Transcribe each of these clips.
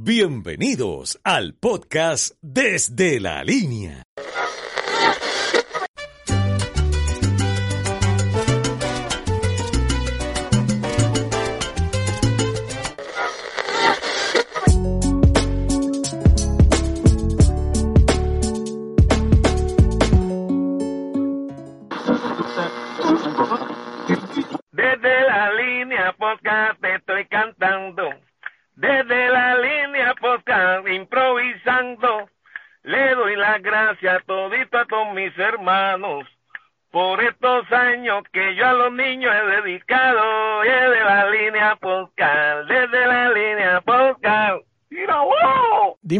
Bienvenidos al podcast Desde la Línea.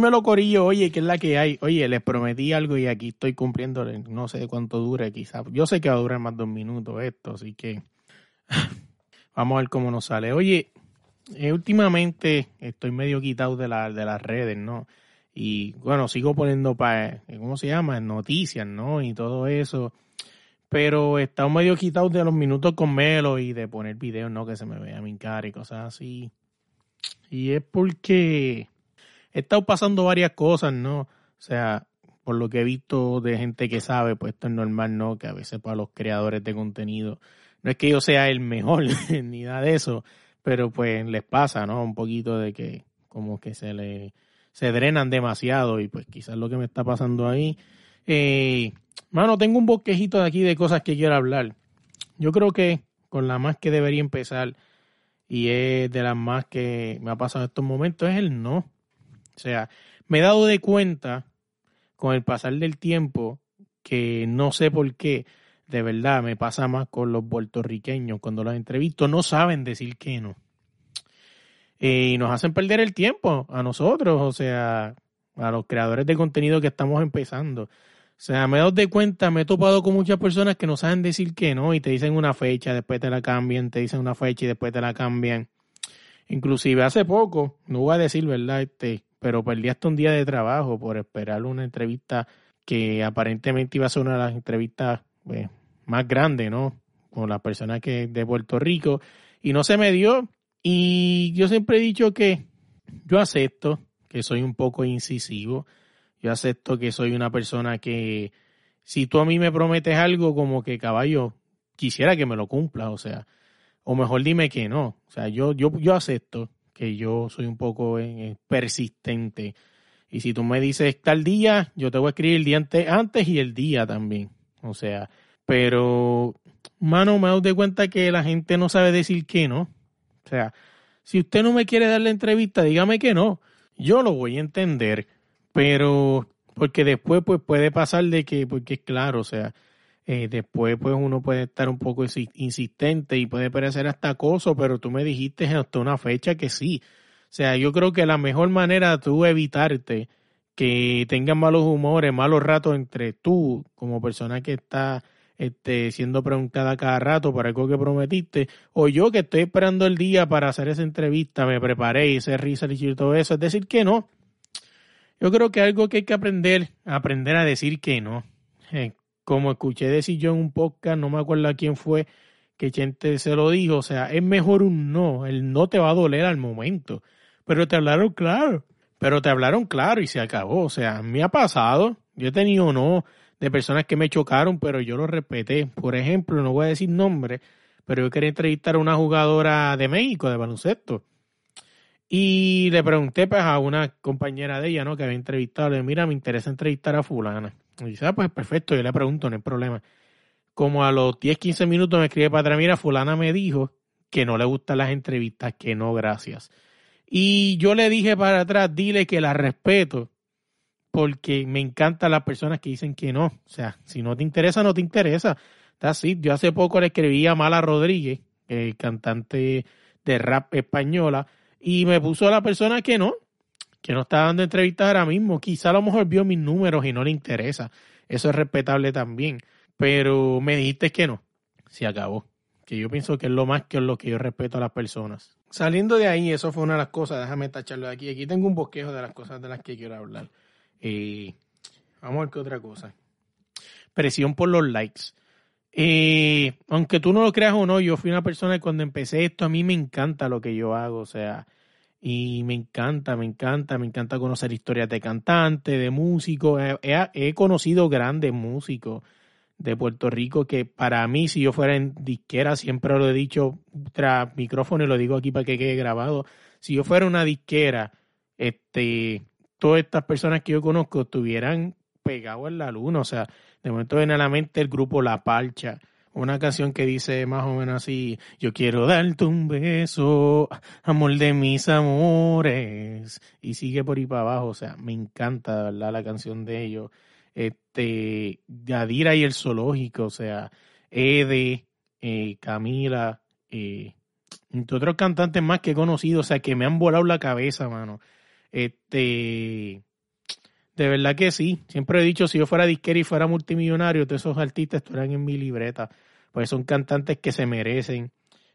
Dímelo, Corillo, oye, ¿qué es la que hay? Oye, les prometí algo y aquí estoy cumpliendo, no sé cuánto dure, quizás. Yo sé que va a durar más de un minuto esto, así que vamos a ver cómo nos sale. Oye, eh, últimamente estoy medio quitado de, la, de las redes, ¿no? Y bueno, sigo poniendo para, ¿cómo se llama? Noticias, ¿no? Y todo eso. Pero he estado medio quitado de los minutos con Melo y de poner videos, ¿no? Que se me vea mi cara y cosas así. Y es porque he estado pasando varias cosas, ¿no? O sea, por lo que he visto de gente que sabe, pues esto es normal, ¿no? Que a veces para los creadores de contenido, no es que yo sea el mejor ni nada de eso, pero pues les pasa, ¿no? Un poquito de que como que se le se drenan demasiado y pues quizás lo que me está pasando ahí. Eh, mano, tengo un bosquejito de aquí de cosas que quiero hablar. Yo creo que con la más que debería empezar y es de las más que me ha pasado en estos momentos, es el no. O sea, me he dado de cuenta con el pasar del tiempo que no sé por qué, de verdad, me pasa más con los puertorriqueños. Cuando los entrevisto no saben decir que no. Eh, y nos hacen perder el tiempo a nosotros, o sea, a los creadores de contenido que estamos empezando. O sea, me he dado de cuenta, me he topado con muchas personas que no saben decir que no y te dicen una fecha, después te la cambian, te dicen una fecha y después te la cambian. Inclusive hace poco, no voy a decir verdad, este, pero perdí hasta un día de trabajo por esperar una entrevista que aparentemente iba a ser una de las entrevistas pues, más grandes, ¿no? Con la persona que de Puerto Rico y no se me dio. Y yo siempre he dicho que yo acepto que soy un poco incisivo yo acepto que soy una persona que si tú a mí me prometes algo como que caballo quisiera que me lo cumpla, o sea, o mejor dime que no, o sea, yo yo yo acepto que yo soy un poco eh, persistente. Y si tú me dices tal día, yo te voy a escribir el día antes y el día también, o sea, pero mano me doy cuenta que la gente no sabe decir que no, o sea, si usted no me quiere dar la entrevista, dígame que no, yo lo voy a entender pero porque después pues puede pasar de que, porque es claro, o sea, eh, después pues uno puede estar un poco insistente y puede parecer hasta acoso, pero tú me dijiste hasta una fecha que sí. O sea, yo creo que la mejor manera de tú evitarte que tengas malos humores, malos ratos entre tú como persona que está este, siendo preguntada cada rato por algo que prometiste, o yo que estoy esperando el día para hacer esa entrevista, me preparé, hice research y todo eso, es decir que no. Yo creo que algo que hay que aprender, aprender a decir que no. Eh, como escuché decir yo en un podcast, no me acuerdo a quién fue, que gente se lo dijo, o sea, es mejor un no, el no te va a doler al momento, pero te hablaron claro, pero te hablaron claro y se acabó, o sea, me ha pasado, yo he tenido no de personas que me chocaron, pero yo lo respeté. Por ejemplo, no voy a decir nombre, pero yo quería entrevistar a una jugadora de México de baloncesto y le pregunté pues, a una compañera de ella, ¿no? Que había entrevistado, le dije, mira, me interesa entrevistar a fulana. Y dice, ah, pues perfecto, yo le pregunto, no hay problema. Como a los 10, 15 minutos me escribe para atrás, mira, fulana me dijo que no le gustan las entrevistas, que no, gracias. Y yo le dije para atrás, dile que la respeto, porque me encantan las personas que dicen que no. O sea, si no te interesa, no te interesa. Está así. Yo hace poco le escribí a Mala Rodríguez, el cantante de rap española, y me puso a la persona que no, que no está dando entrevistas ahora mismo. Quizá a lo mejor vio mis números y no le interesa. Eso es respetable también. Pero me dijiste que no. Se acabó. Que yo pienso que es lo más que es lo que yo respeto a las personas. Saliendo de ahí, eso fue una de las cosas. Déjame tacharlo de aquí. Aquí tengo un bosquejo de las cosas de las que quiero hablar. Eh, vamos a ver qué otra cosa. Presión por los likes. Eh, aunque tú no lo creas o no, yo fui una persona que cuando empecé esto, a mí me encanta lo que yo hago. O sea, y me encanta, me encanta, me encanta conocer historias de cantantes, de músicos. He, conocido grandes músicos de Puerto Rico que para mí, si yo fuera en disquera, siempre lo he dicho tras micrófono y lo digo aquí para que quede grabado, si yo fuera una disquera, este, todas estas personas que yo conozco estuvieran pegados en la luna. O sea, de momento viene a la mente el grupo La Parcha una canción que dice más o menos así, yo quiero darte un beso, amor de mis amores, y sigue por ahí para abajo, o sea, me encanta. La canción de ellos. Este, Gadira y el zoológico, o sea, Ede, eh, Camila, eh, entre otros cantantes más que he conocido, o sea, que me han volado la cabeza, mano. Este, de verdad que sí. Siempre he dicho, si yo fuera disquera y fuera multimillonario, todos esos artistas estuvieran en mi libreta pues son cantantes que se merecen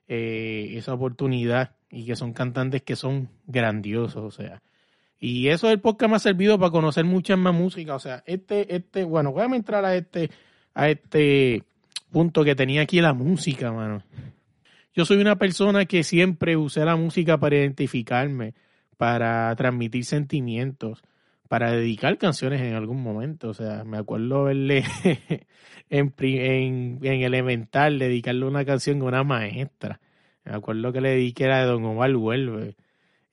eh, esa oportunidad y que son cantantes que son grandiosos, o sea. Y eso el podcast me ha servido para conocer mucha más música, o sea, este, este, bueno, voy a entrar a este, a este punto que tenía aquí la música, mano. Yo soy una persona que siempre usé la música para identificarme, para transmitir sentimientos para dedicar canciones en algún momento. O sea, me acuerdo verle en, en, en, Elemental, dedicarle una canción a una maestra. Me acuerdo que le dediqué a de Don Omar Vuelve.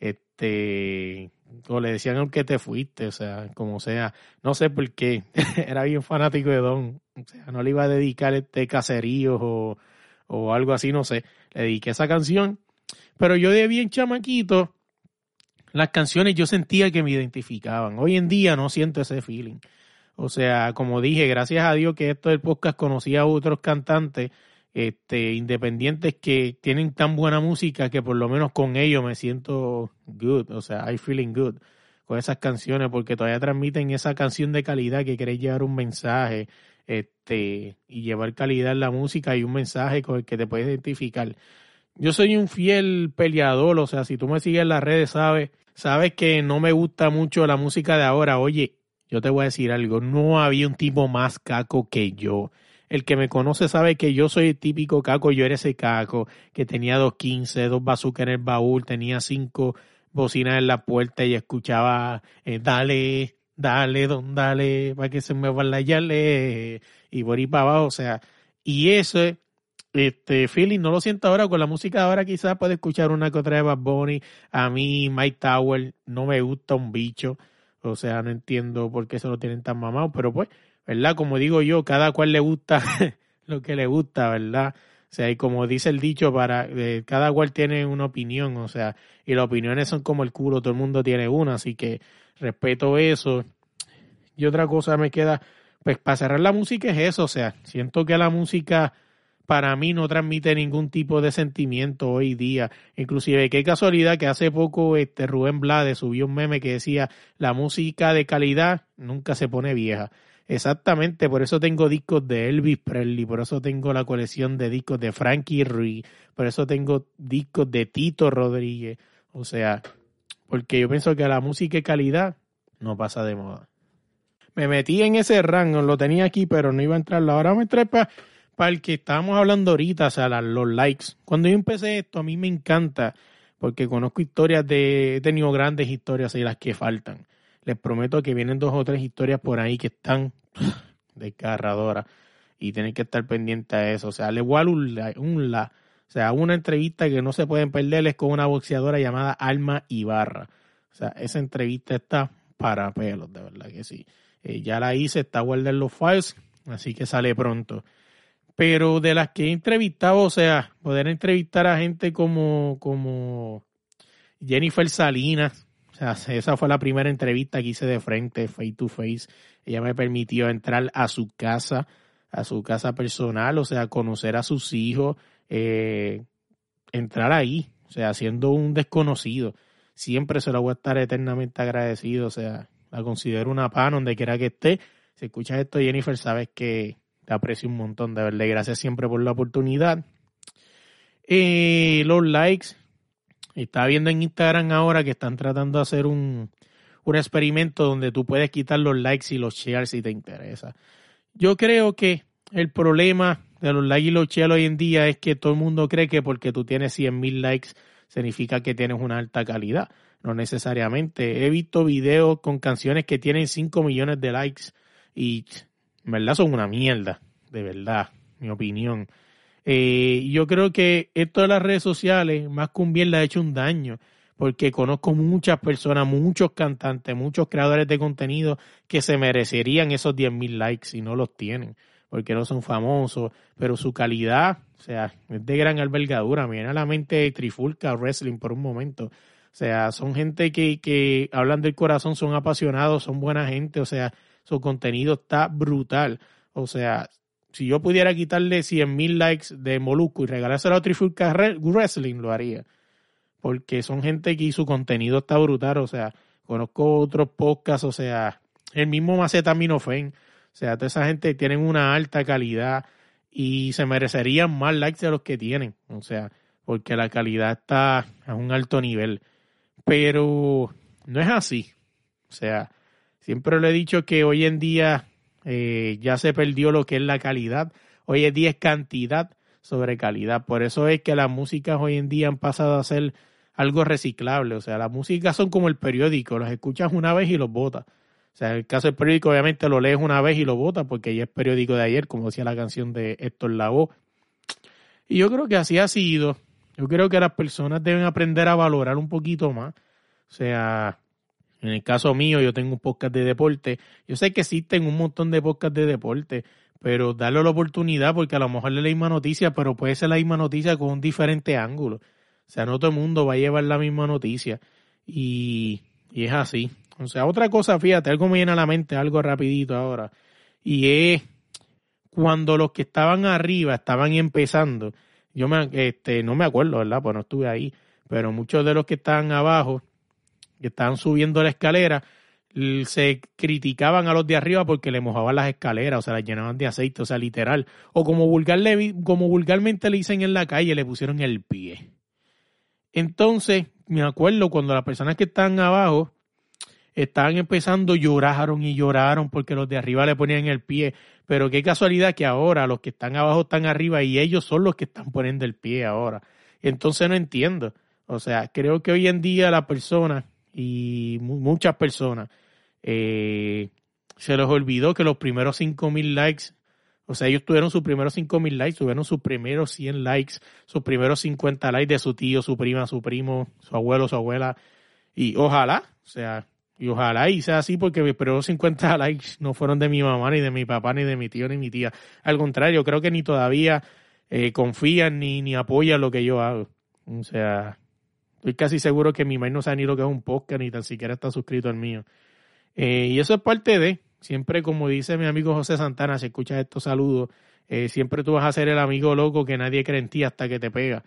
Este, o le decían aunque te fuiste, o sea, como sea. No sé por qué. Era bien fanático de Don. O sea, no le iba a dedicar este caserío o, o algo así, no sé. Le dediqué esa canción. Pero yo de bien chamaquito las canciones yo sentía que me identificaban. Hoy en día no siento ese feeling. O sea, como dije, gracias a Dios que esto del podcast conocía a otros cantantes este, independientes que tienen tan buena música que por lo menos con ellos me siento good. O sea, I feeling good con esas canciones porque todavía transmiten esa canción de calidad que queréis llevar un mensaje este, y llevar calidad en la música y un mensaje con el que te puedes identificar. Yo soy un fiel peleador, o sea, si tú me sigues en las redes, sabes sabes que no me gusta mucho la música de ahora. Oye, yo te voy a decir algo, no había un tipo más caco que yo. El que me conoce sabe que yo soy el típico caco, yo era ese caco que tenía dos quince, dos bazucas en el baúl, tenía cinco bocinas en la puerta y escuchaba eh, dale, dale, don dale, para que se me vaya yale y por ahí para abajo, o sea, y eso es este feeling no lo siento ahora con la música ahora quizás puede escuchar una que otra de Bad Bunny. A mí Mike Tower no me gusta un bicho. O sea no entiendo por qué se lo tienen tan mamado pero pues verdad como digo yo cada cual le gusta lo que le gusta verdad o sea y como dice el dicho para eh, cada cual tiene una opinión o sea y las opiniones son como el culo todo el mundo tiene una así que respeto eso. Y otra cosa me queda pues para cerrar la música es eso o sea siento que la música para mí no transmite ningún tipo de sentimiento hoy día. Inclusive, qué casualidad que hace poco este Rubén Blades subió un meme que decía, la música de calidad nunca se pone vieja. Exactamente, por eso tengo discos de Elvis Presley, por eso tengo la colección de discos de Frankie Ruiz, por eso tengo discos de Tito Rodríguez. O sea, porque yo pienso que la música de calidad no pasa de moda. Me metí en ese rango, lo tenía aquí, pero no iba a entrar. Ahora me trepa para el que estábamos hablando ahorita, o sea, los likes. Cuando yo empecé esto, a mí me encanta, porque conozco historias de, he tenido grandes historias y las que faltan. Les prometo que vienen dos o tres historias por ahí que están desgarradoras y tienen que estar pendientes a eso. O sea, le igual un un la. O sea, una entrevista que no se pueden perder es con una boxeadora llamada Alma Ibarra. O sea, esa entrevista está para pelos, de verdad que sí. Eh, ya la hice, está guardada en los files, así que sale pronto pero de las que he entrevistado, o sea, poder entrevistar a gente como, como Jennifer Salinas, o sea, esa fue la primera entrevista que hice de frente, face to face. Ella me permitió entrar a su casa, a su casa personal, o sea, conocer a sus hijos, eh, entrar ahí, o sea, siendo un desconocido. Siempre se lo voy a estar eternamente agradecido, o sea, la considero una pan donde quiera que esté. Si escuchas esto, Jennifer, sabes que aprecio un montón, de verdad. gracias siempre por la oportunidad. Los likes. Estaba viendo en Instagram ahora que están tratando de hacer un, un experimento donde tú puedes quitar los likes y los shares si te interesa. Yo creo que el problema de los likes y los shares hoy en día es que todo el mundo cree que porque tú tienes 100.000 likes significa que tienes una alta calidad. no necesariamente. He visto videos con canciones que tienen 5 millones de likes y en verdad son una mierda, de verdad, mi opinión. Eh, yo creo que esto de las redes sociales, más que un bien, le ha hecho un daño, porque conozco muchas personas, muchos cantantes, muchos creadores de contenido que se merecerían esos 10.000 likes y no los tienen, porque no son famosos, pero su calidad, o sea, es de gran albergadura. Me viene a la mente Trifulca Wrestling por un momento. O sea, son gente que, que hablan del corazón, son apasionados, son buena gente, o sea, su contenido está brutal. O sea, si yo pudiera quitarle 100 mil likes de Molusco y regalárselo a Trifulca Wrestling, lo haría. Porque son gente que su contenido está brutal. O sea, conozco otros podcasts, o sea, el mismo Macetaminofen. O sea, toda esa gente tienen una alta calidad y se merecerían más likes de los que tienen. O sea, porque la calidad está a un alto nivel. Pero no es así. O sea, siempre le he dicho que hoy en día eh, ya se perdió lo que es la calidad. Hoy en día es cantidad sobre calidad. Por eso es que las músicas hoy en día han pasado a ser algo reciclable. O sea, las músicas son como el periódico, los escuchas una vez y los botas. O sea, en el caso del periódico, obviamente lo lees una vez y lo botas porque ya es periódico de ayer, como decía la canción de Héctor Lavoe. Y yo creo que así ha sido. Yo creo que las personas deben aprender a valorar un poquito más. O sea, en el caso mío, yo tengo un podcast de deporte. Yo sé que existen un montón de podcasts de deporte, pero darle la oportunidad porque a lo mejor es la misma noticia, pero puede ser la misma noticia con un diferente ángulo. O sea, no todo el mundo va a llevar la misma noticia. Y, y es así. O sea, otra cosa, fíjate, algo me viene a la mente, algo rapidito ahora. Y es cuando los que estaban arriba estaban empezando. Yo me, este, no me acuerdo, ¿verdad? Pues no estuve ahí. Pero muchos de los que estaban abajo que estaban subiendo la escalera, se criticaban a los de arriba porque le mojaban las escaleras, o sea, las llenaban de aceite, o sea, literal. O como, como vulgarmente le dicen en la calle, le pusieron el pie. Entonces, me acuerdo cuando las personas que estaban abajo estaban empezando, lloraron y lloraron porque los de arriba le ponían el pie. Pero qué casualidad que ahora los que están abajo están arriba y ellos son los que están poniendo el pie ahora. Entonces no entiendo. O sea, creo que hoy en día la persona y muchas personas eh, se les olvidó que los primeros 5000 likes, o sea, ellos tuvieron sus primeros 5000 likes, tuvieron sus primeros 100 likes, sus primeros 50 likes de su tío, su prima, su primo, su abuelo, su abuela, y ojalá, o sea, y ojalá y sea así porque mis primeros 50 likes no fueron de mi mamá, ni de mi papá, ni de mi tío, ni mi tía. Al contrario, creo que ni todavía eh, confían ni, ni apoyan lo que yo hago. O sea, Estoy casi seguro que mi maíz no sabe ni lo que es un podcast, ni tan siquiera está suscrito al mío. Eh, y eso es parte de, siempre como dice mi amigo José Santana, si escuchas estos saludos, eh, siempre tú vas a ser el amigo loco que nadie cree en ti hasta que te pega.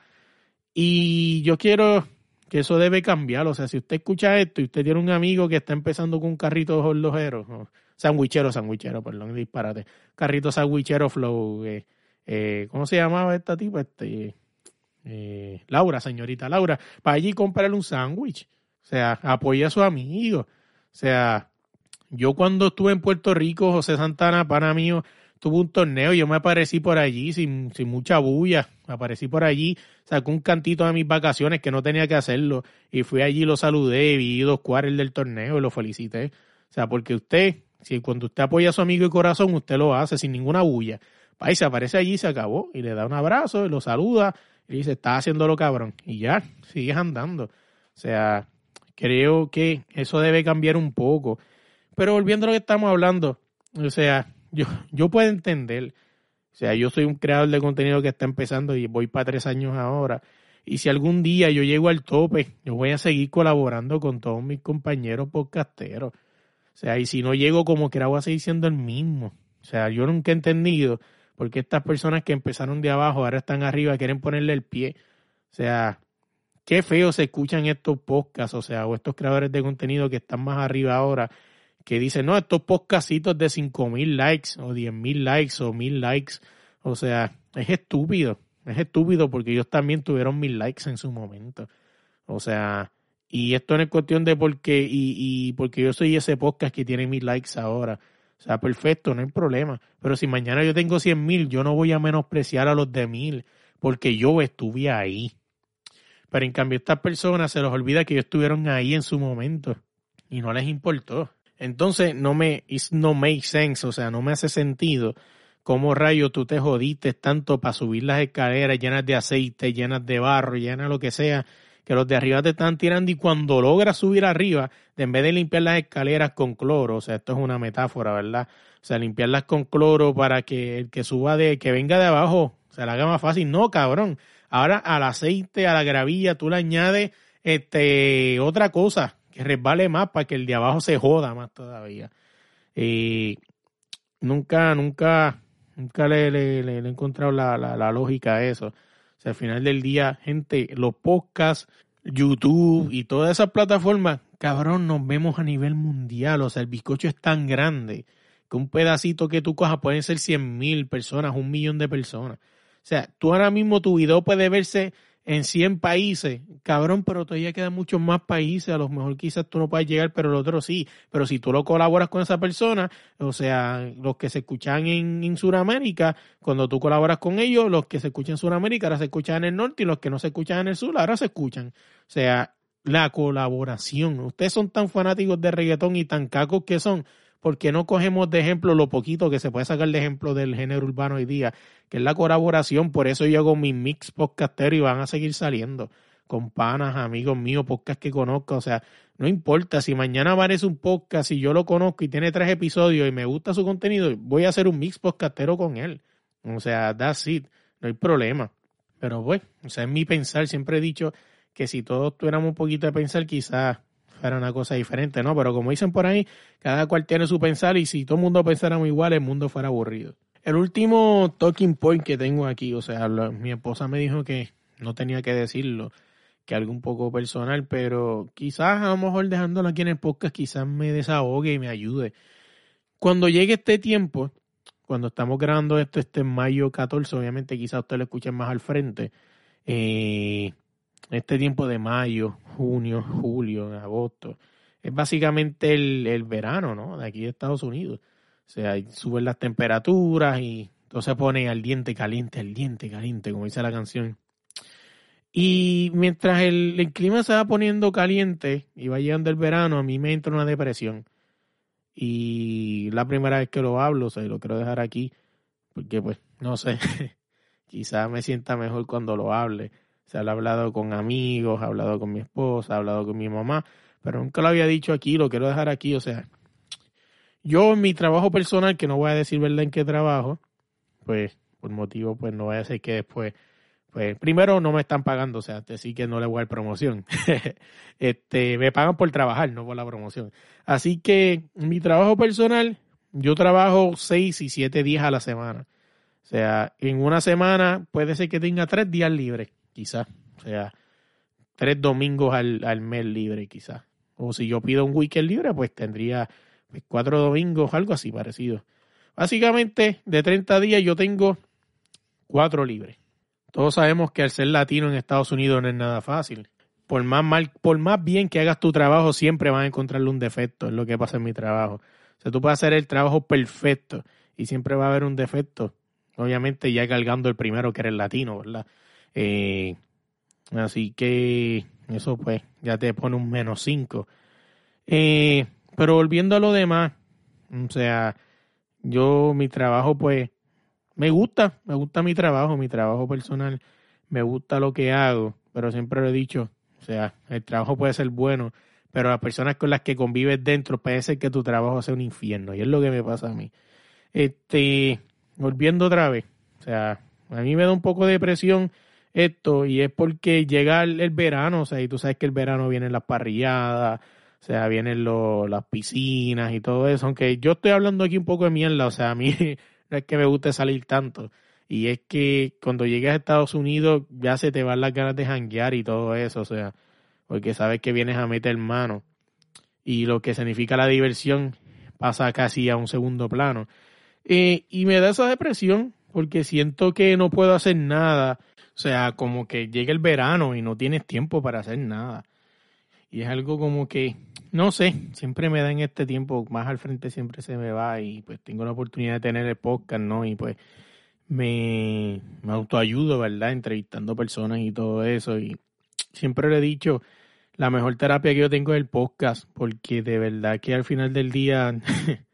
Y yo quiero que eso debe cambiar. O sea, si usted escucha esto y usted tiene un amigo que está empezando con un carrito de horlojero, sandwichero, sandwichero, perdón, disparate, carrito sandwichero flow, eh, ¿cómo se llamaba esta tipo? Este, eh, Laura, señorita Laura, para allí comprarle un sándwich. O sea, apoya a su amigo. O sea, yo cuando estuve en Puerto Rico, José Santana, para mí, tuvo un torneo, yo me aparecí por allí sin, sin mucha bulla, me aparecí por allí, sacó un cantito de mis vacaciones que no tenía que hacerlo, y fui allí, lo saludé, vi dos cuadros del torneo y lo felicité. O sea, porque usted, si cuando usted apoya a su amigo de corazón, usted lo hace sin ninguna bulla. Ahí se aparece allí, se acabó, y le da un abrazo, y lo saluda, y dice, está haciéndolo cabrón. Y ya, sigues andando. O sea, creo que eso debe cambiar un poco. Pero volviendo a lo que estamos hablando, o sea, yo, yo puedo entender. O sea, yo soy un creador de contenido que está empezando y voy para tres años ahora. Y si algún día yo llego al tope, yo voy a seguir colaborando con todos mis compañeros podcasteros. O sea, y si no llego como que voy a seguir siendo el mismo. O sea, yo nunca he entendido porque estas personas que empezaron de abajo ahora están arriba, quieren ponerle el pie. O sea, qué feo se escuchan estos podcasts, o sea, o estos creadores de contenido que están más arriba ahora, que dicen, no, estos podcastitos de 5000 likes, o 10000 likes, o 1000 likes. O sea, es estúpido, es estúpido porque ellos también tuvieron mil likes en su momento. O sea, y esto no es cuestión de por qué, y, y porque yo soy ese podcast que tiene mil likes ahora. O sea, perfecto, no hay problema. Pero si mañana yo tengo 100 mil, yo no voy a menospreciar a los de mil, porque yo estuve ahí. Pero en cambio estas personas se les olvida que ellos estuvieron ahí en su momento y no les importó. Entonces no me, no make sense, o sea, no me hace sentido cómo rayo tú te jodiste tanto para subir las escaleras llenas de aceite, llenas de barro, llenas de lo que sea, que los de arriba te están tirando y cuando logras subir arriba, en vez de limpiar las escaleras con cloro, o sea, esto es una metáfora, ¿verdad? O sea, limpiarlas con cloro para que el que suba de, que venga de abajo, se la haga más fácil. No, cabrón. Ahora al aceite, a la gravilla, tú le añades este, otra cosa que resbale más para que el de abajo se joda más todavía. Y nunca, nunca, nunca le, he encontrado la, la, la lógica a eso al final del día, gente, los podcasts, YouTube y todas esas plataformas, cabrón, nos vemos a nivel mundial. O sea, el bizcocho es tan grande que un pedacito que tú cojas pueden ser cien mil personas, un millón de personas. O sea, tú ahora mismo tu video puede verse en 100 países, cabrón, pero todavía quedan muchos más países, a lo mejor quizás tú no puedes llegar, pero el otro sí, pero si tú lo colaboras con esa persona, o sea, los que se escuchan en, en Sudamérica, cuando tú colaboras con ellos, los que se escuchan en Sudamérica ahora se escuchan en el norte y los que no se escuchan en el sur ahora se escuchan. O sea, la colaboración. Ustedes son tan fanáticos de reggaetón y tan cacos que son, ¿por qué no cogemos de ejemplo lo poquito que se puede sacar de ejemplo del género urbano hoy día, que es la colaboración? Por eso yo hago mi mix podcastero y van a seguir saliendo con panas, amigos míos, podcast que conozco, o sea, no importa, si mañana aparece un podcast y yo lo conozco y tiene tres episodios y me gusta su contenido, voy a hacer un mix podcastero con él. O sea, that's it, no hay problema. Pero bueno, o sea, es mi pensar, siempre he dicho que si todos tuviéramos un poquito de pensar, quizás era una cosa diferente, ¿no? Pero como dicen por ahí, cada cual tiene su pensar y si todo el mundo pensáramos igual, el mundo fuera aburrido. El último talking point que tengo aquí, o sea, mi esposa me dijo que no tenía que decirlo, que algo un poco personal, pero quizás a lo mejor dejándolo aquí en el podcast, quizás me desahogue y me ayude. Cuando llegue este tiempo, cuando estamos grabando esto, este mayo 14, obviamente quizás usted lo escuche más al frente, eh, este tiempo de mayo, junio, julio, agosto, es básicamente el, verano, ¿no? De aquí de Estados Unidos. O sea, suben las temperaturas y todo se pone al diente caliente, al diente caliente, como dice la canción. Y mientras el, el, clima se va poniendo caliente y va llegando el verano, a mí me entra una depresión. Y la primera vez que lo hablo, o sea, lo quiero dejar aquí, porque pues, no sé, quizás me sienta mejor cuando lo hable. Se ha hablado con amigos, ha hablado con mi esposa, ha hablado con mi mamá, pero nunca lo había dicho aquí, lo quiero dejar aquí. O sea, yo en mi trabajo personal, que no voy a decir verdad en qué trabajo, pues por motivo, pues no voy a ser que después, pues primero no me están pagando, o sea, decir que no le voy a dar promoción. este, me pagan por trabajar, no por la promoción. Así que mi trabajo personal, yo trabajo seis y siete días a la semana. O sea, en una semana puede ser que tenga tres días libres quizás. O sea, tres domingos al, al mes libre, quizás. O si yo pido un weekend libre, pues tendría pues, cuatro domingos, algo así parecido. Básicamente, de 30 días yo tengo cuatro libres. Todos sabemos que al ser latino en Estados Unidos no es nada fácil. Por más, mal, por más bien que hagas tu trabajo, siempre vas a encontrarle un defecto, es lo que pasa en mi trabajo. O sea, tú puedes hacer el trabajo perfecto y siempre va a haber un defecto. Obviamente ya cargando el primero que eres latino, ¿verdad? Eh, así que eso pues ya te pone un menos 5. Eh, pero volviendo a lo demás, o sea, yo mi trabajo pues me gusta, me gusta mi trabajo, mi trabajo personal, me gusta lo que hago, pero siempre lo he dicho, o sea, el trabajo puede ser bueno, pero las personas con las que convives dentro ser que tu trabajo sea un infierno, y es lo que me pasa a mí. Este, volviendo otra vez, o sea, a mí me da un poco de depresión esto y es porque llega el, verano, o sea, y tú sabes que el verano vienen las parrilladas, o sea, vienen las piscinas y todo eso, aunque yo estoy hablando aquí un poco de mierda, o sea, a mí no es que me guste salir tanto, y es que cuando llegas a Estados Unidos ya se te van las ganas de janguear y todo eso, o sea, porque sabes que vienes a meter mano y lo que significa la diversión pasa casi a un segundo plano. Eh, y me da esa depresión porque siento que no puedo hacer nada o sea, como que llega el verano y no tienes tiempo para hacer nada. Y es algo como que, no sé, siempre me da en este tiempo, más al frente siempre se me va y pues tengo la oportunidad de tener el podcast, ¿no? Y pues me, me autoayudo, ¿verdad? Entrevistando personas y todo eso. Y siempre le he dicho, la mejor terapia que yo tengo es el podcast, porque de verdad que al final del día,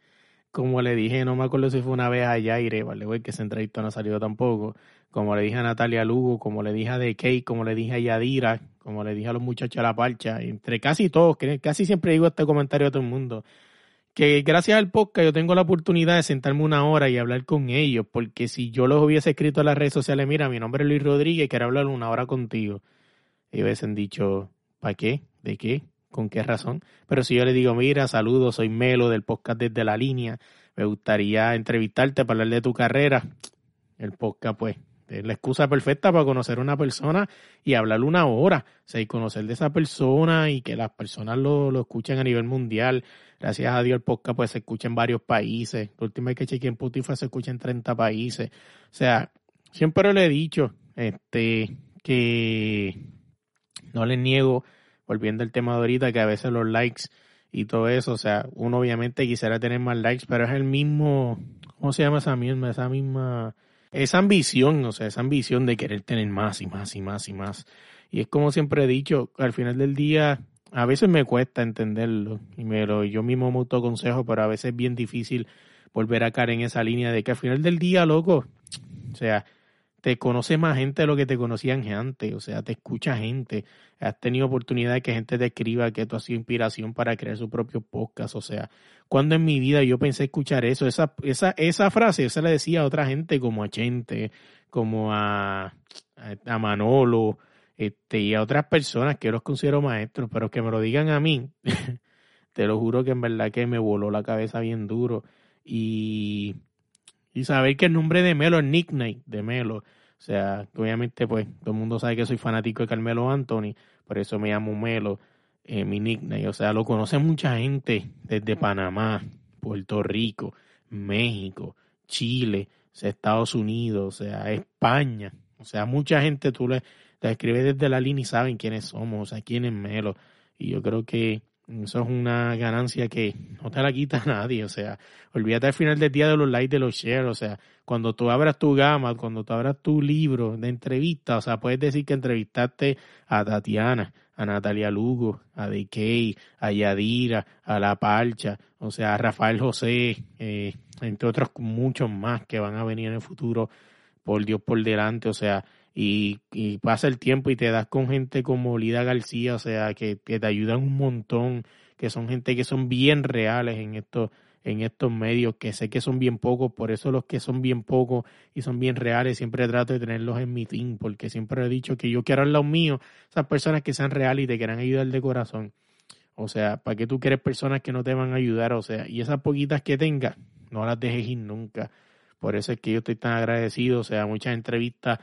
como le dije, no me acuerdo si fue una vez a Yaire, vale, güey, que ese entrevista no ha salido tampoco, como le dije a Natalia Lugo, como le dije a DK, como le dije a Yadira, como le dije a los muchachos de la parcha, entre casi todos, casi siempre digo este comentario a todo el mundo, que gracias al podcast yo tengo la oportunidad de sentarme una hora y hablar con ellos, porque si yo los hubiese escrito en las redes sociales, mira, mi nombre es Luis Rodríguez, quiero hablar una hora contigo, y hubiesen dicho, ¿Para qué? ¿De qué? ¿Con qué razón? Pero si yo le digo, mira, saludos, soy Melo del podcast desde la línea, me gustaría entrevistarte para hablar de tu carrera, el podcast pues es la excusa perfecta para conocer a una persona y hablarle una hora, o sea, y conocer de esa persona y que las personas lo, lo escuchen a nivel mundial. Gracias a Dios el podcast pues se escucha en varios países. La última vez que chequeé en Spotify se escucha en 30 países. O sea, siempre le he dicho este que no les niego, volviendo al tema de ahorita, que a veces los likes y todo eso, o sea, uno obviamente quisiera tener más likes, pero es el mismo, ¿cómo se llama esa misma, esa misma, esa ambición, o sea, esa ambición de querer tener más y más y más y más. Y es como siempre he dicho, al final del día, a veces me cuesta entenderlo, y me lo, yo mismo me autoconsejo, pero a veces es bien difícil volver a caer en esa línea de que al final del día, loco, o sea, te conoce más gente de lo que te conocían antes, o sea, te escucha gente, has tenido oportunidad de que gente te escriba que tú has sido inspiración para crear su propio podcast, o sea, cuando en mi vida yo pensé escuchar eso, esa, esa, esa frase yo se la decía a otra gente como a Chente, como a, a Manolo, este, y a otras personas que yo los considero maestros, pero que me lo digan a mí, te lo juro que en verdad que me voló la cabeza bien duro, y y saber que el nombre de Melo es nickname de Melo. O sea, obviamente, pues, todo el mundo sabe que soy fanático de Carmelo Anthony, por eso me llamo Melo, eh, mi nickname. O sea, lo conoce mucha gente desde Panamá, Puerto Rico, México, Chile, Estados Unidos, o sea, España. O sea, mucha gente tú le, le escribes desde la línea y saben quiénes somos, o sea, quién es Melo. Y yo creo que eso es una ganancia que no te la quita nadie. O sea, olvídate al final del día de los likes, de los shares. O sea, cuando tú abras tu gama, cuando tú abras tu libro de entrevista, o sea, puedes decir que entrevistaste a Tatiana, a Natalia Lugo, a DK, a Yadira, a La Parcha, o sea, a Rafael José, eh, entre otros muchos más que van a venir en el futuro, por Dios por delante. O sea, y, pasa el tiempo y te das con gente como Lida García, o sea, que, te ayudan un montón, que son gente que son bien reales en estos, en estos medios, que sé que son bien pocos, por eso los que son bien pocos y son bien reales, siempre trato de tenerlos en mi team, porque siempre he dicho que yo quiero al lado mío, esas personas que sean reales y te quieran ayudar de corazón. O sea, ¿para qué tú quieres personas que no te van a ayudar? O sea, y esas poquitas que tengas, no las dejes ir nunca. Por eso es que yo estoy tan agradecido, o sea, muchas entrevistas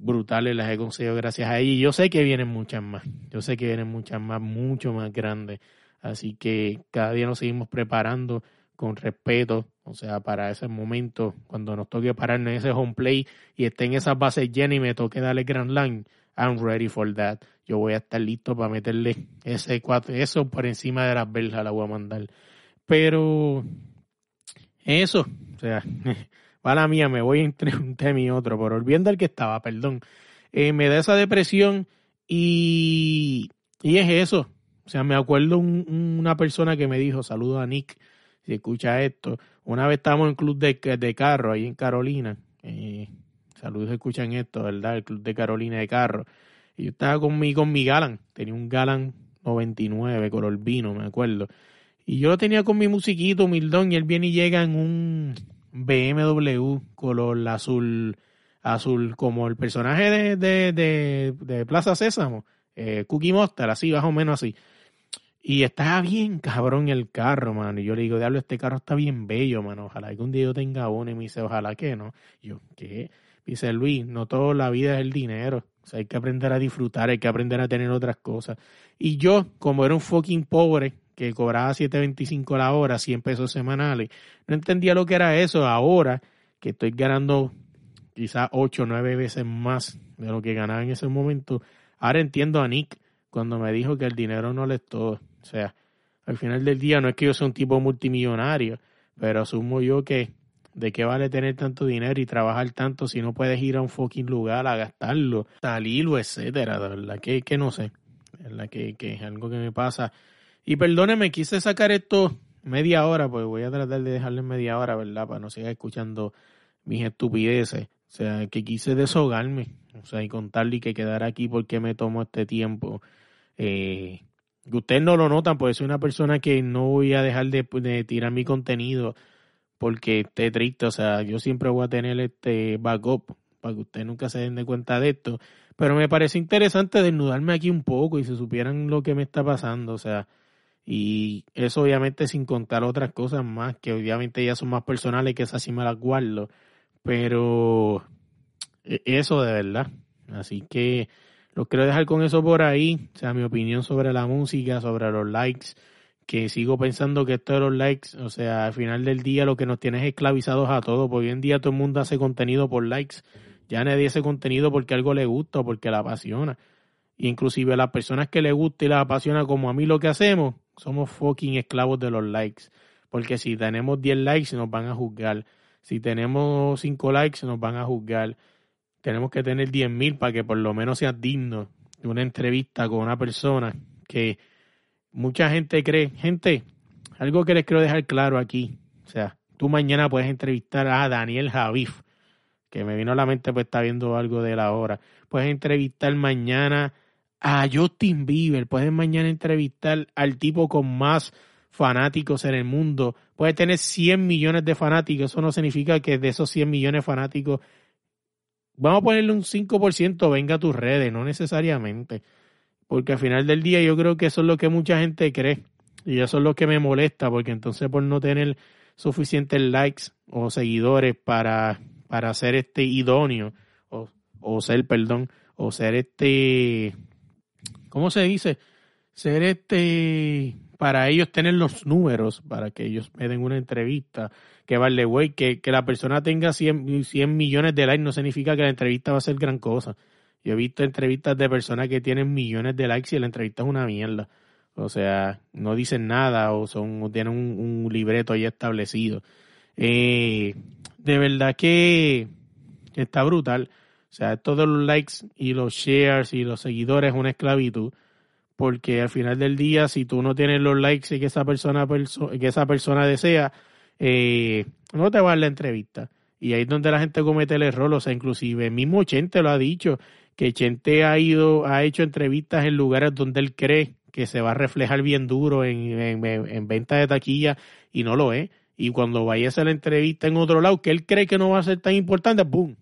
brutales las he conseguido gracias a ella. Y yo sé que vienen muchas más. Yo sé que vienen muchas más, mucho más grandes. Así que cada día nos seguimos preparando con respeto, o sea, para ese momento, cuando nos toque pararnos en ese home play y estén esas bases llenas y me toque darle Grand Line, I'm ready for that. Yo voy a estar listo para meterle ese cuatro, eso por encima de las verjas la voy a mandar. Pero eso, o sea, Para mía, me voy entre un tema y otro, pero olvidando el que estaba, perdón. Eh, me da esa depresión y, y es eso. O sea, me acuerdo una persona que me dijo, saludo a Nick, si escucha esto. Una vez estábamos en el club de, de carro ahí en Carolina. Eh, saludos, escuchan esto, ¿verdad? El club de Carolina de carro. Y yo estaba con mi, con mi Galan. Tenía un Galan 99 color vino, me acuerdo. Y yo lo tenía con mi musiquito humildón y él viene y llega en un BMW color azul, azul como el personaje de, de, de, Plaza Sésamo, eh, Cookie Monster, así, más o menos así. Y estaba bien cabrón el carro, mano. Y yo le digo, diablo, este carro está bien bello, mano. Ojalá que un día yo tenga uno. Y me dice, ojalá que no. Yo, ¿qué? Dice Luis, no toda la vida es el dinero. O sea, hay que aprender a disfrutar, hay que aprender a tener otras cosas. Y yo, como era un fucking pobre, que cobraba 7.25 la hora, 100 pesos semanales. No entendía lo que era eso. Ahora que estoy ganando quizás 8 o 9 veces más de lo que ganaba en ese momento, ahora entiendo a Nick cuando me dijo que el dinero no le es todo. O sea, al final del día no es que yo sea un tipo multimillonario, pero asumo yo que ¿De qué vale tener tanto dinero y trabajar tanto si no puedes ir a un fucking lugar a gastarlo, salirlo, etcétera? De verdad que, que no sé. De verdad que, que es algo que me pasa. Y perdóneme, quise sacar esto media hora, pues voy a tratar de dejarle media hora, ¿verdad? Para no seguir escuchando mis estupideces. O sea, que quise deshogarme, o sea, y contarle que quedara aquí porque me tomo este tiempo. Eh, ustedes no lo notan, pues soy una persona que no voy a dejar de, tirar mi contenido porque esté triste. O sea, yo siempre voy a tener este backup para que ustedes nunca se den de cuenta de esto. Pero me parece interesante desnudarme aquí un poco y se supieran lo que me está pasando. O sea, y eso obviamente sin contar otras cosas más, que obviamente ya son más personales, que esas sí me las guardo. Pero e, eso de verdad. Así que los quiero dejar con eso por ahí. O sea, mi opinión sobre la música, sobre los likes. Que sigo pensando que esto de los likes, o sea, al final del día lo que nos tiene es esclavizados a todos. Porque hoy en día todo el mundo hace contenido por likes. Ya nadie hace contenido porque algo le gusta o porque la apasiona. Inclusive a las personas que le gusta y la apasiona como a mí lo que hacemos, somos fucking esclavos de los likes. Porque si tenemos 10 likes nos van a juzgar. Si tenemos 5 likes nos van a juzgar. Tenemos que tener 10.000 para que por lo menos sea digno de una entrevista con una persona que mucha gente cree. Gente, algo que les quiero dejar claro aquí. O sea, tú mañana puedes entrevistar a Daniel Javif, que me vino a la mente pues está viendo algo de la hora. Puedes entrevistar mañana a Justin Bieber, puedes mañana entrevistar al tipo con más fanáticos en el mundo. Puede tener 100 millones de fanáticos, eso no significa que de esos 100 millones de fanáticos, vamos a ponerle un 5% venga a tus redes, no necesariamente. Porque al final del día yo creo que eso es lo que mucha gente cree. Y eso es lo que me molesta, porque entonces por no tener suficientes likes o seguidores para, para ser este idóneo, o, o ser, perdón, o ser este ¿cómo se dice? Ser este, para ellos tener los números, para que ellos me den una entrevista, que vale, güey, que, que la persona tenga 100, 100 millones de likes no significa que la entrevista va a ser gran cosa. Yo he visto entrevistas de personas que tienen millones de likes y la entrevista es una mierda. O sea, no dicen nada o son tienen un, un libreto ya establecido. Eh, de verdad que está brutal. O sea, todos los likes y los shares y los seguidores es una esclavitud. Porque al final del día, si tú no tienes los likes que esa persona, que esa persona desea, eh, no te va a dar la entrevista. Y ahí es donde la gente comete el error. O sea, inclusive mismo Chente lo ha dicho, que Chente ha ido, ha hecho entrevistas en lugares donde él cree que se va a reflejar bien duro en, en, en venta de taquilla y no lo es. Y cuando vaya a hacer la entrevista en otro lado, que él cree que no va a ser tan importante, ¡pum!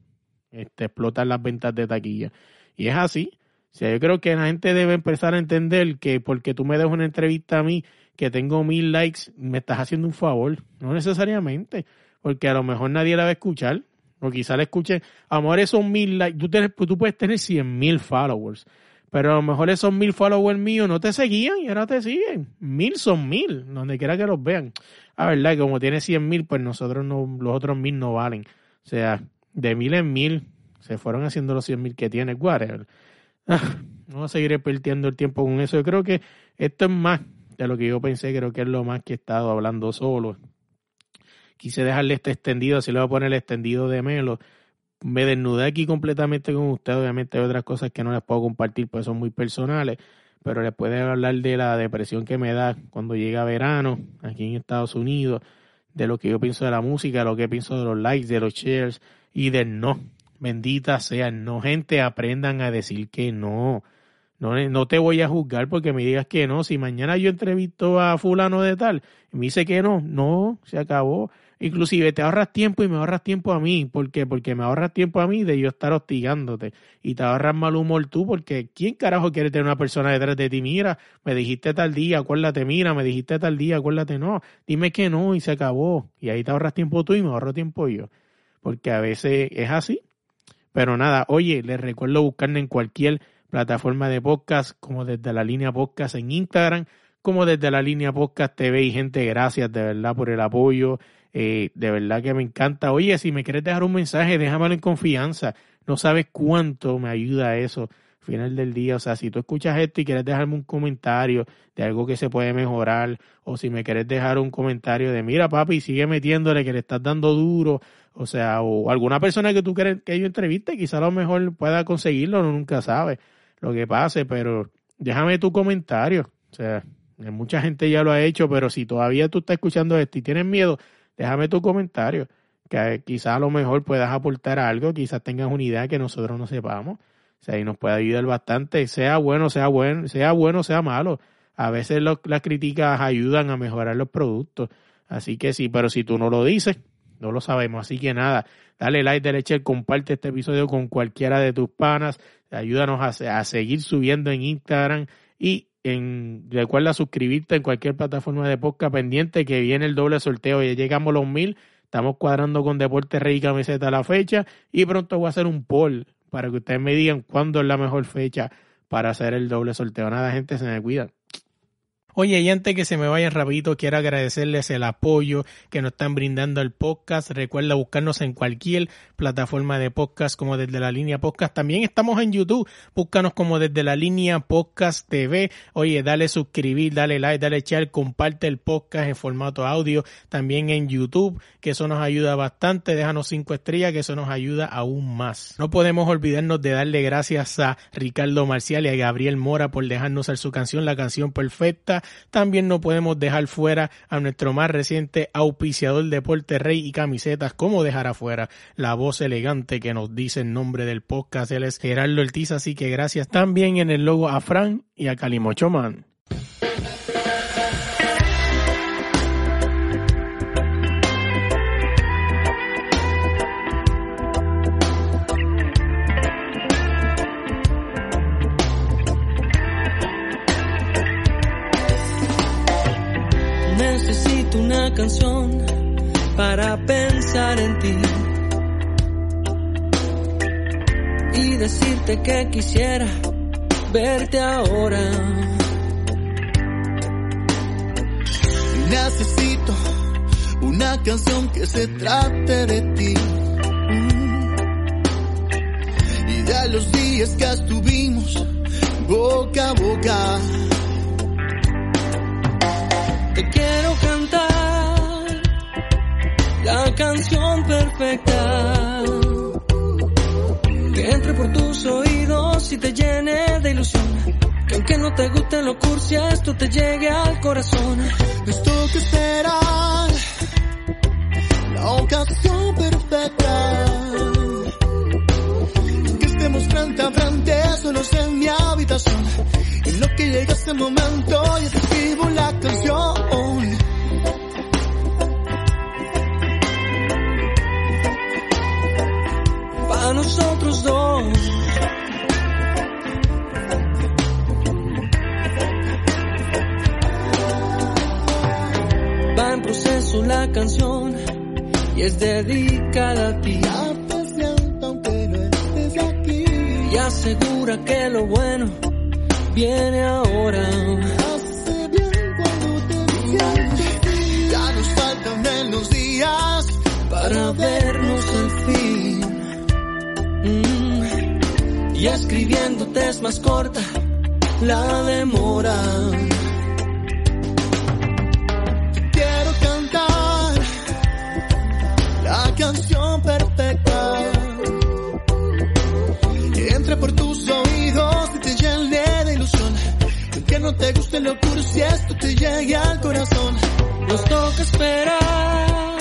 Este, explotan las ventas de taquilla. Y es así. O sea, yo creo que la gente debe empezar a entender que porque tú me das una entrevista a mí que tengo mil likes, me estás haciendo un favor. No necesariamente, porque a lo mejor nadie la va a escuchar. O quizá la escuche, amor, esos mil likes, tú, tú puedes tener cien mil followers, pero a lo mejor esos mil followers míos no te seguían y ahora te siguen. Mil son mil, donde quiera que los vean. A verdad, que como tiene cien mil, pues nosotros no, los otros mil no valen. O sea, de mil en mil se fueron haciendo los cien mil que tiene whatever. Ah, no a seguir perdiendo el tiempo con eso. Yo creo que esto es más de lo que yo pensé, creo que es lo más que he estado hablando solo. Quise dejarle este extendido, así le voy a poner el extendido de Melo. Me desnudé aquí completamente con usted. Obviamente hay otras cosas que no les puedo compartir, pues son muy personales. Pero les puedo hablar de la depresión que me da cuando llega verano aquí en Estados Unidos, de lo que yo pienso de la música, lo que pienso de los likes, de los shares, y del no. Bendita sea, no gente, aprendan a decir que no. No, no te voy a juzgar porque me digas que no. Si mañana yo entrevisto a fulano de tal me dice que no, no, se acabó. Inclusive te ahorras tiempo y me ahorras tiempo a mí. ¿Por qué? Porque me ahorras tiempo a mí de yo estar hostigándote. Y te ahorras mal humor tú porque ¿quién carajo quiere tener una persona detrás de ti? Mira, me dijiste tal día, acuérdate, mira, me dijiste tal día, acuérdate, no. Dime que no y se acabó. Y ahí te ahorras tiempo tú y me ahorro tiempo yo porque a veces es así. Pero nada, oye, les recuerdo buscarme en cualquier plataforma de podcast, como desde la línea podcast en Instagram, como desde la línea podcast TV. Y gente, gracias de verdad por el apoyo. Eh, de verdad que me encanta. Oye, si me quieres dejar un mensaje, déjamelo en confianza. No sabes cuánto me ayuda eso. final del día, o sea, si tú escuchas esto y quieres dejarme un comentario de algo que se puede mejorar, o si me quieres dejar un comentario de, mira papi, sigue metiéndole que le estás dando duro, o sea, o alguna persona que tú quieres que yo entreviste, quizá a lo mejor pueda conseguirlo, nunca sabe lo que pase, pero déjame tu comentario, o sea, mucha gente ya lo ha hecho, pero si todavía tú estás escuchando esto y tienes miedo, déjame tu comentario, que quizá a lo mejor puedas aportar algo, quizás tengas una idea que nosotros no sepamos. O sea, y nos puede ayudar bastante, sea bueno, sea bueno, sea bueno, sea malo. A veces las críticas ayudan a mejorar los productos. Así que sí, pero si tú no lo dices, no lo sabemos. Así que nada, dale like, derecha, comparte este episodio con cualquiera de tus panas. Ayúdanos a, a seguir subiendo en Instagram y en, recuerda suscribirte en cualquier plataforma de podcast pendiente que viene el doble sorteo. Ya llegamos a los mil. Estamos cuadrando con Deporte Rey y Camiseta la fecha y pronto voy a hacer un poll para que ustedes me digan cuándo es la mejor fecha para hacer el doble sorteo. Nada, gente, se me cuida. Oye, y antes que se me vaya rapidito, quiero agradecerles el apoyo que nos están brindando al podcast. Recuerda buscarnos en cualquier plataforma de podcast como desde la línea podcast. También estamos en YouTube. Búscanos como desde la línea podcast TV. Oye, dale suscribir, dale like, dale share, comparte el podcast en formato audio. También en YouTube, que eso nos ayuda bastante. Déjanos cinco estrellas, que eso nos ayuda aún más. No podemos olvidarnos de darle gracias a Ricardo Marcial y a Gabriel Mora por dejarnos hacer su canción, la canción perfecta también no podemos dejar fuera a nuestro más reciente auspiciador Deporte Rey y camisetas, como dejar afuera la voz elegante que nos dice el nombre del podcast, él es Gerardo Ortiz, así que gracias también en el logo a Fran y a Calimochoman. Canción para pensar en ti y decirte que quisiera verte ahora. Necesito una canción que se trate de ti y de los días que estuvimos perfecta. Que entre por tus oídos y te llene de ilusión. Que aunque no te guste lo cursi, esto te llegue al corazón. Esto que esperar, la ocasión perfecta. Que estemos frente a frente, solos en mi habitación. En lo que llega ese momento, yo escribo la canción. Nosotros dos. Va en proceso la canción y es dedicada a ti. aunque no estés aquí. Y asegura que lo bueno viene ahora. Hace bien cuando te Ya nos faltan menos días para vernos al fin. Y escribiéndote es más corta la demora. Quiero cantar la canción perfecta. Que entre por tus oídos y te llene de ilusión. Que no te guste lo si esto te llegue al corazón. Nos toca esperar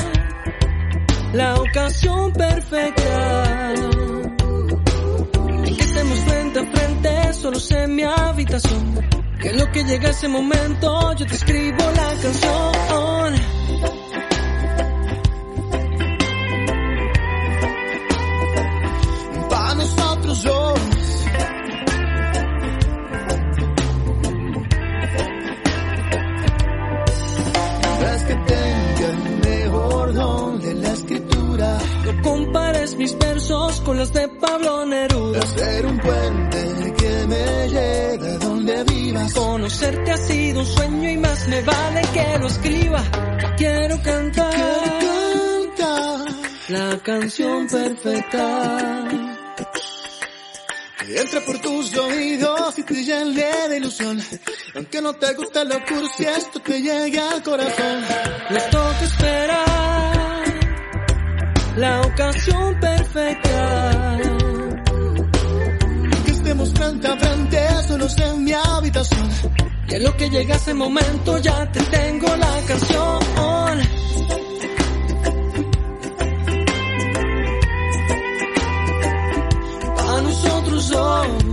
la ocasión perfecta frente a frente, solo en mi habitación. Que lo que llega ese momento, yo te escribo la canción. Para nosotros dos. Es que tenga el mejor don No compares mis versos con los de Pablo Neruda. Ser un puente que me lleve donde vivas. Conocerte ha sido un sueño y más me vale que lo escriba. Quiero cantar, Quiero cantar la canción perfecta. Entra por tus oídos y te llene de ilusión. Aunque no te gusta lo cursi, esto te llega al corazón. Nos toca esperar la ocasión perfecta. Que estemos frente a frente, solos en mi habitación. Y en lo que llega ese momento ya te tengo la canción. A nosotros dos.